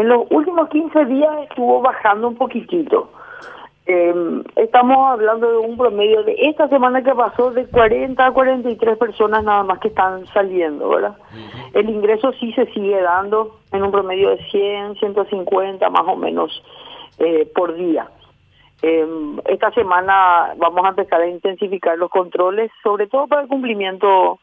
En los últimos 15 días estuvo bajando un poquitito. Eh, estamos hablando de un promedio de esta semana que pasó de 40 a 43 personas nada más que están saliendo, ¿verdad? El ingreso sí se sigue dando en un promedio de 100, 150 más o menos eh, por día. Eh, esta semana vamos a empezar a intensificar los controles, sobre todo para el cumplimiento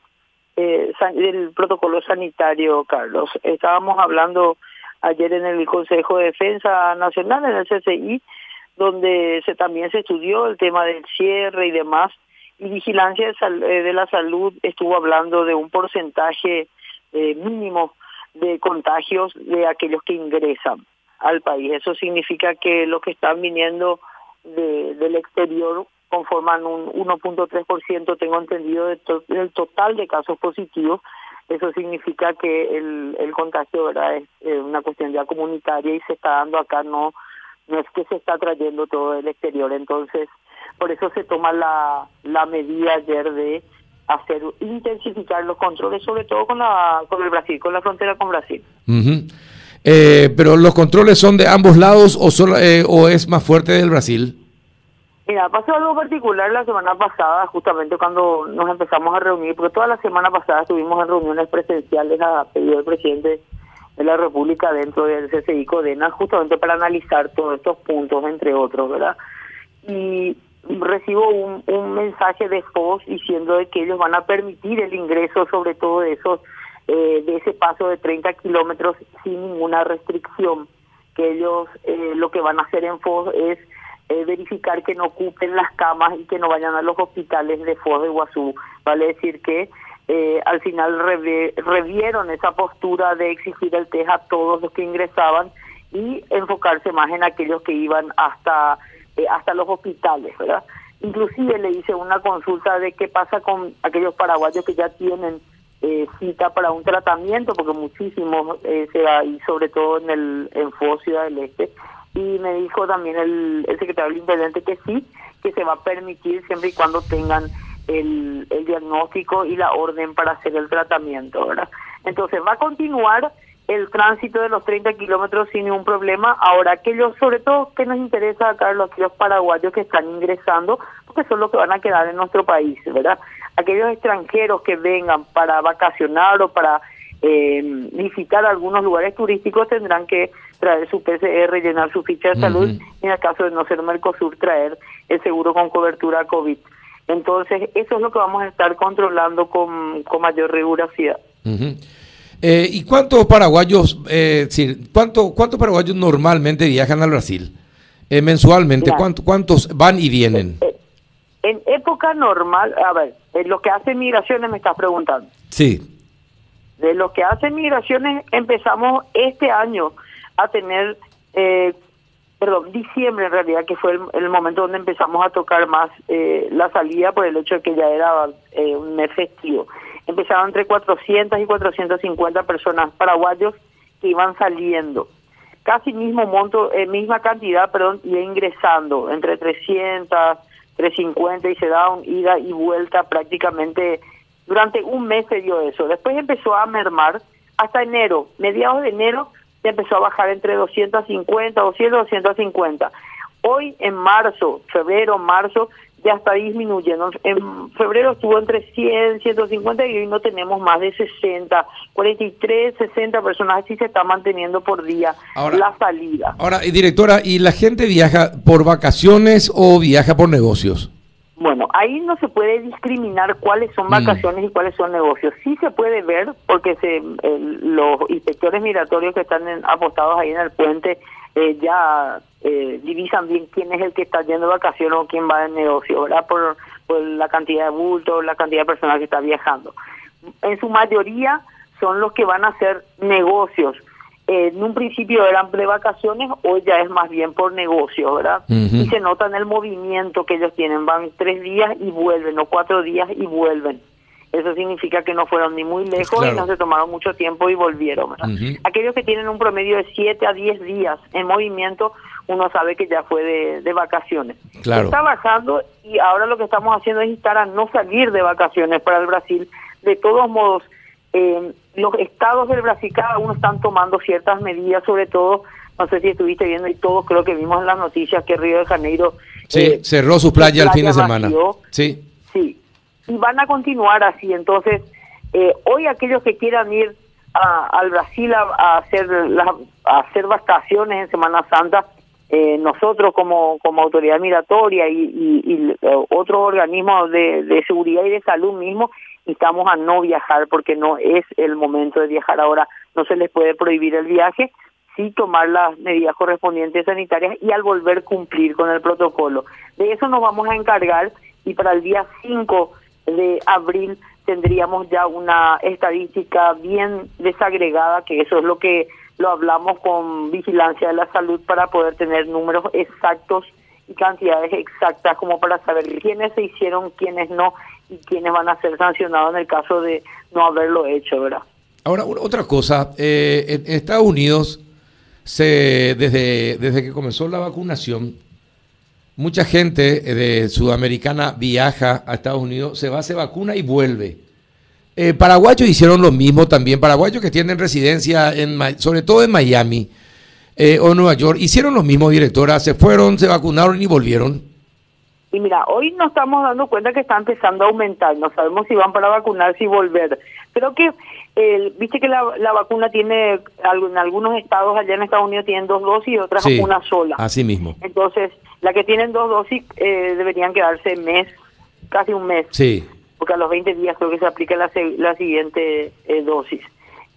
eh, del protocolo sanitario, Carlos. Estábamos hablando ayer en el Consejo de Defensa Nacional, en el CCI, donde se también se estudió el tema del cierre y demás, y Vigilancia de, de la Salud estuvo hablando de un porcentaje eh, mínimo de contagios de aquellos que ingresan al país. Eso significa que los que están viniendo de, del exterior conforman un 1.3%, tengo entendido, del total de casos positivos. Eso significa que el, el contagio es una cuestión ya comunitaria y se está dando acá, no no es que se está trayendo todo del exterior. Entonces, por eso se toma la, la medida ayer de hacer intensificar los controles, sobre todo con, la, con el Brasil, con la frontera con Brasil. eh, pero los controles son de ambos lados o, solo, eh, o es más fuerte del Brasil? Mira, pasó algo particular la semana pasada, justamente cuando nos empezamos a reunir, porque toda la semana pasada estuvimos en reuniones presenciales a pedido del presidente de la República dentro del CCI Codena, justamente para analizar todos estos puntos, entre otros, ¿verdad? Y recibo un, un mensaje de FOS diciendo de que ellos van a permitir el ingreso, sobre todo de esos, eh, de ese paso de 30 kilómetros sin ninguna restricción, que ellos eh, lo que van a hacer en FOS es eh, verificar que no ocupen las camas y que no vayan a los hospitales de FOS de Guazú, vale decir que eh, al final revieron esa postura de exigir el test a todos los que ingresaban y enfocarse más en aquellos que iban hasta eh, hasta los hospitales, ¿verdad? Inclusive le hice una consulta de qué pasa con aquellos paraguayos que ya tienen eh, cita para un tratamiento, porque muchísimos eh, se va, y sobre todo en el en Ciudad del Este, y me dijo también el, el secretario del Intendente que sí, que se va a permitir siempre y cuando tengan el, diagnóstico y la orden para hacer el tratamiento, ¿verdad? Entonces va a continuar el tránsito de los 30 kilómetros sin ningún problema. Ahora, aquellos, sobre todo, que nos interesa, Carlos, aquellos paraguayos que están ingresando, porque son los que van a quedar en nuestro país, ¿verdad? Aquellos extranjeros que vengan para vacacionar o para eh, visitar algunos lugares turísticos tendrán que traer su PCR, llenar su ficha de salud, y en el caso de no ser Mercosur, traer el seguro con cobertura COVID. Entonces, eso es lo que vamos a estar controlando con, con mayor rigurosidad. eh, ¿Y cuántos paraguayos, eh, cuánto, cuántos paraguayos normalmente viajan al Brasil? Eh, mensualmente, ¿cuánto, ¿cuántos van y vienen? Eh, en época normal, a ver, de los que hacen migraciones me estás preguntando. Sí. De los que hacen migraciones empezamos este año a tener eh, perdón, diciembre en realidad, que fue el, momento donde empezamos a tocar más eh, la salida por el hecho de que ya era eh, un mes festivo. Empezaron entre 400 y 450 personas paraguayos que iban saliendo. Casi mismo monto, eh, misma cantidad, perdón, y ingresando entre 300, 350 y se da un ida y vuelta prácticamente durante un mes se dio eso. Después empezó a mermar hasta enero, mediados de enero empezó a bajar entre 250, 200, 250. Hoy en marzo, febrero, marzo, ya está disminuyendo. En febrero estuvo entre 100, 150 y hoy no tenemos más de 60, 43, 60 personas. Así se está manteniendo por día la salida. Ahora, directora, ¿y la gente viaja por vacaciones o viaja por negocios? Ahí no se puede discriminar cuáles son mm. vacaciones y cuáles son negocios. Sí se puede ver porque se, los inspectores migratorios que están apostados ahí en el puente eh, ya eh, divisan bien quién es el que está yendo de vacaciones o quién va de negocio, ¿verdad? Por, por la cantidad de bultos, la cantidad de personas que está viajando. En su mayoría son los que van a hacer negocios en un principio eran de vacaciones, hoy ya es más bien por negocio, ¿verdad? Y se nota en el movimiento que ellos tienen, van tres días y vuelven, o cuatro días y vuelven. Eso significa que no fueron ni muy lejos y no se tomaron mucho tiempo y volvieron. ¿verdad? Aquellos que tienen un promedio de siete a diez días en movimiento, uno sabe que ya fue de, de vacaciones. Está bajando y ahora lo que estamos haciendo es instar a no salir de vacaciones para el Brasil. De todos modos, eh, los estados del Brasil, cada uno están tomando ciertas medidas, sobre todo, no sé si estuviste viendo y todos creo que vimos en las noticias que Río de Janeiro... Sí, eh, cerró su playa el fin de semana. sí. Sí, y van a continuar así. Entonces, eh, hoy aquellos que quieran ir al Brasil a, hacer a hacer vacaciones en Semana Santa, eh, nosotros como, como autoridad migratoria y, otros organismos de, de seguridad y de salud mismo, estamos a no viajar porque no es el momento de viajar ahora. No se les puede prohibir el viaje, sí tomar las medidas correspondientes sanitarias y al volver cumplir con el protocolo. De eso nos vamos a encargar y para el día 5 de abril tendríamos ya una estadística bien desagregada, que eso es lo que lo hablamos con vigilancia de la salud para poder tener números exactos y cantidades exactas como para saber quiénes se hicieron, quiénes no y quiénes van a ser sancionados en el caso de no haberlo hecho, ¿verdad? Ahora, otra cosa, eh, en Estados Unidos, se, desde, desde que comenzó la vacunación, mucha gente de sudamericana viaja a Estados Unidos, se va, se vacuna y vuelve. Eh, paraguayos hicieron lo mismo también, paraguayos que tienen residencia, en, sobre todo en Miami eh, o Nueva York, hicieron lo mismo, directora, se fueron, se vacunaron y volvieron. Y mira, hoy nos estamos dando cuenta que está empezando a aumentar, no sabemos si van para vacunarse y volver. Creo que, eh, viste que la, vacuna tiene, en algunos estados allá en Estados Unidos tienen dos dosis y otras una sola. Así mismo. Entonces, la que tienen dos dosis eh, deberían quedarse mes, casi un mes. Sí porque a los 20 días creo que se aplica la, la siguiente eh, dosis.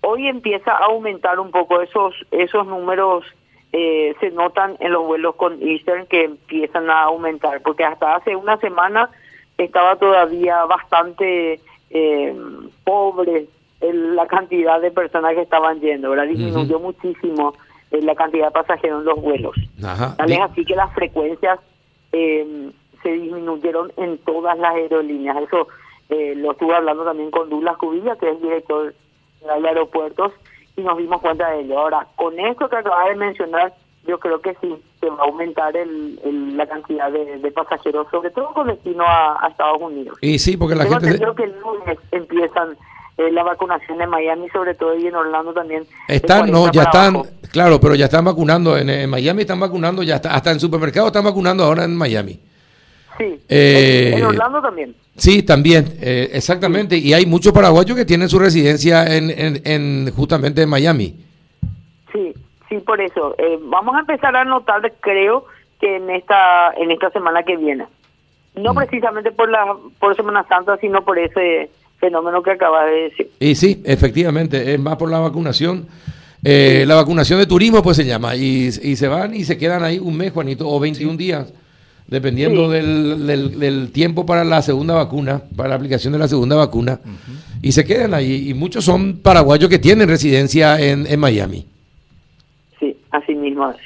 Hoy empieza a aumentar un poco esos esos números, eh, se notan en los vuelos con Eastern que empiezan a aumentar, porque hasta hace una semana estaba todavía bastante eh, pobre la cantidad de personas que estaban yendo, ahora disminuyó muchísimo la cantidad de pasajeros en los vuelos. Ajá. Tal es así que las frecuencias se disminuyeron en todas las aerolíneas. Eso eh, lo estuve hablando también con Douglas Cubilla, que es director de aeropuertos, y nos dimos cuenta de ello. Ahora, con esto que acabas de mencionar, yo creo que sí, se va a aumentar el, la cantidad de, pasajeros, sobre todo con destino a, Estados Unidos. Y sí, porque la gente... Creo que el lunes empiezan eh, la vacunación en Miami, sobre todo, y en Orlando también. Están, no, ya están, claro, pero ya están vacunando, en, Miami están vacunando, ya está, hasta en supermercados están vacunando ahora en Miami. Sí, eh, en Orlando también. Sí, también, eh, exactamente. Y hay muchos paraguayos que tienen su residencia en, en, justamente en Miami. Sí, sí, por eso. Eh, vamos a empezar a notar, creo, que en esta en esta semana que viene. No mm. precisamente por la por Semana Santa, sino por ese fenómeno que acaba de decir. Y sí, efectivamente, es más por la vacunación. Eh, la vacunación de turismo, pues se llama, y, y se van y se quedan ahí un mes, Juanito, o 21 días dependiendo del, del, tiempo para la segunda vacuna, para la aplicación de la segunda vacuna, y se quedan ahí. Y muchos son paraguayos que tienen residencia en, en Miami. Sí, así mismo es.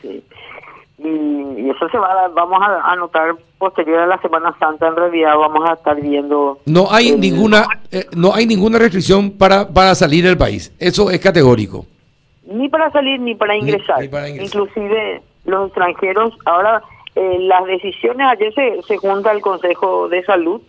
Sí. Y, eso se va vamos a anotar posterior a la Semana Santa, en realidad vamos a estar viendo... No hay ninguna eh, no hay ninguna restricción para, para salir del país, eso es categórico. Ni para salir ni para ingresar. ni para ingresar. Inclusive los extranjeros, ahora eh, las decisiones, ayer se, se junta el Consejo de Salud,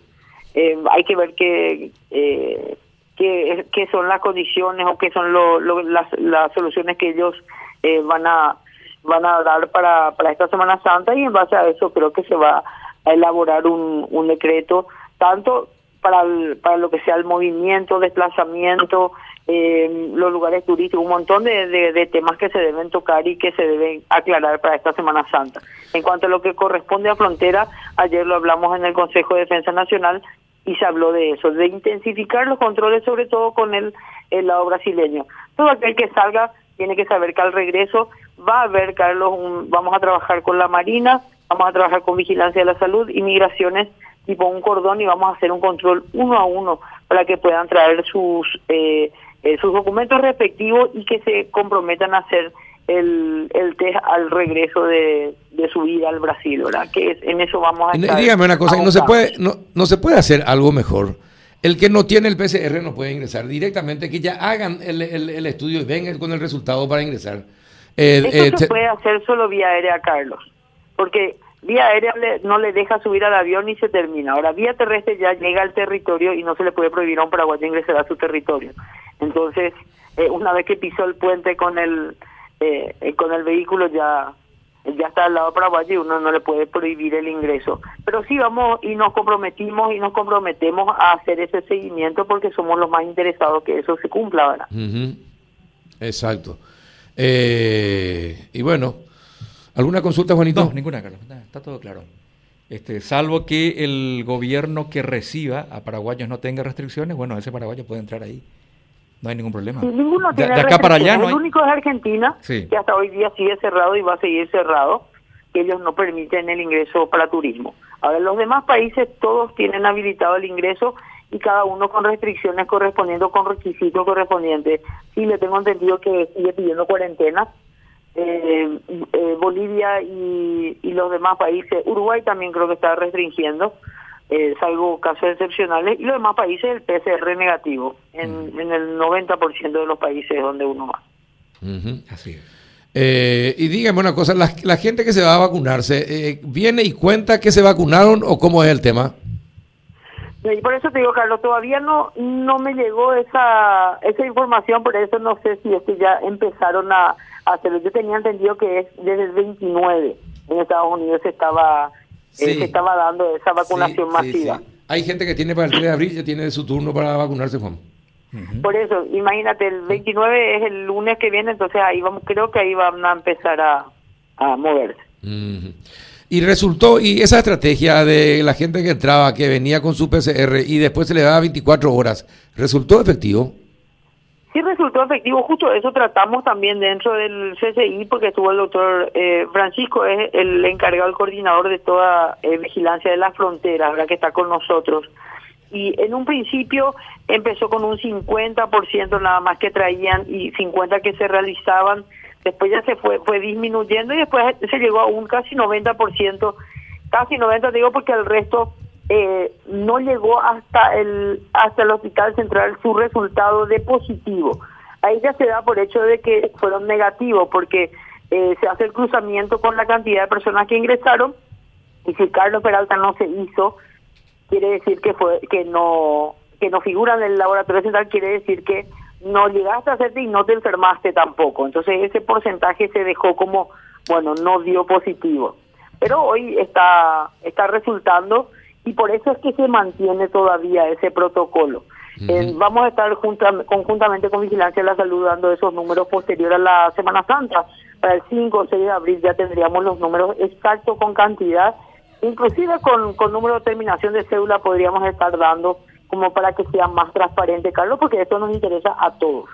eh, hay que ver qué, eh, qué, qué, son las condiciones o qué son lo, las, las soluciones que ellos eh, van a van a dar para, para esta Semana Santa y en base a eso creo que se va a elaborar un, un decreto tanto para, para lo que sea el movimiento, desplazamiento, eh, los lugares turísticos, un montón de, de, temas que se deben tocar y que se deben aclarar para esta Semana Santa. En cuanto a lo que corresponde a frontera, ayer lo hablamos en el Consejo de Defensa Nacional y se habló de eso, de intensificar los controles, sobre todo con el, lado brasileño. Todo aquel que salga tiene que saber que al regreso va a haber, Carlos, vamos a trabajar con la Marina, vamos a trabajar con Vigilancia de la Salud, Inmigraciones, tipo un cordón y vamos a hacer un control uno a uno para que puedan traer sus eh, eh, sus documentos respectivos y que se comprometan a hacer el, el test al regreso de, su vida al Brasil, ¿verdad? Que en eso vamos a estar Dígame una cosa, no se puede no, no se puede hacer algo mejor. El que no tiene el PCR no puede ingresar directamente, que ya hagan el, el, estudio y vengan con el resultado para ingresar. Eh, eh, se puede hacer solo vía aérea, Carlos, porque Vía aérea no le deja subir al avión y se termina. Ahora, vía terrestre ya llega al territorio y no se le puede prohibir a un paraguayo ingresar a su territorio. Entonces, eh, una vez que pisó el puente con el eh, eh, con el vehículo ya ya está al lado paraguayo y uno no le puede prohibir el ingreso. Pero sí vamos y nos comprometimos y nos comprometemos a hacer ese seguimiento porque somos los más interesados que eso se cumpla, ¿verdad? Exacto. y bueno, ¿alguna consulta, Juanito? No, ninguna, Carlos. Está todo claro. Este, salvo que el gobierno que reciba a paraguayos no tenga restricciones, bueno, ese paraguayo puede entrar ahí. No hay ningún problema. ninguno tiene de, acá para allá El único es Argentina, que hasta hoy día sigue cerrado y va a seguir cerrado, que ellos no permiten el ingreso para turismo. Ahora, los demás países todos tienen habilitado el ingreso y cada uno con restricciones correspondiendo con requisitos correspondientes. Sí, le tengo entendido que sigue pidiendo cuarentena. Eh, eh, Bolivia y, y los demás países, Uruguay también creo que está restringiendo eh, salvo casos excepcionales, y los demás países el PCR negativo, en, en el 90% de los países donde uno va. Así eh, y dígame una cosa, la, la, gente que se va a vacunarse, eh, ¿viene y cuenta que se vacunaron o cómo es el tema? Y por eso te digo, Carlos, todavía no no me llegó esa esa información, por eso no sé si es que ya empezaron a, hacerlo. Yo tenía entendido que es desde el 29 en Estados Unidos se estaba se estaba dando esa vacunación masiva. Hay gente que tiene para el 3 de abril, ya tiene su turno para vacunarse, Juan. Por eso, imagínate, el 29 es el lunes que viene, entonces ahí vamos, creo que ahí van a empezar a, a moverse. Y resultó, y esa estrategia de la gente que entraba, que venía con su PCR y después se le daba 24 horas, ¿resultó efectivo? Sí resultó efectivo, justo eso tratamos también dentro del CCI porque estuvo el doctor eh, Francisco, es el encargado, el coordinador de toda eh, vigilancia de las fronteras, ahora que está con nosotros. Y en un principio empezó con un 50% nada más que traían y 50 que se realizaban, después ya se fue fue disminuyendo y después se llegó a un casi 90%, casi 90 digo porque el resto eh, no llegó hasta el hasta el hospital central su resultado de positivo. Ahí ya se da por hecho de que fueron negativos porque eh, se hace el cruzamiento con la cantidad de personas que ingresaron y si Carlos Peralta no se hizo, quiere decir que fue que no que no figura en el laboratorio central, quiere decir que no llegaste a hacerte y no te enfermaste tampoco. Entonces ese porcentaje se dejó como, bueno, no dio positivo. Pero hoy está está resultando y por eso es que se mantiene todavía ese protocolo. Eh, vamos a estar conjuntamente con Vigilancia de la Salud dando esos números posteriores a la Semana Santa. Para el 5 o 6 de abril ya tendríamos los números exactos con cantidad, inclusive con, con número de terminación de cédula podríamos estar dando como para que sea más transparente, Carlos, porque eso nos interesa a todos.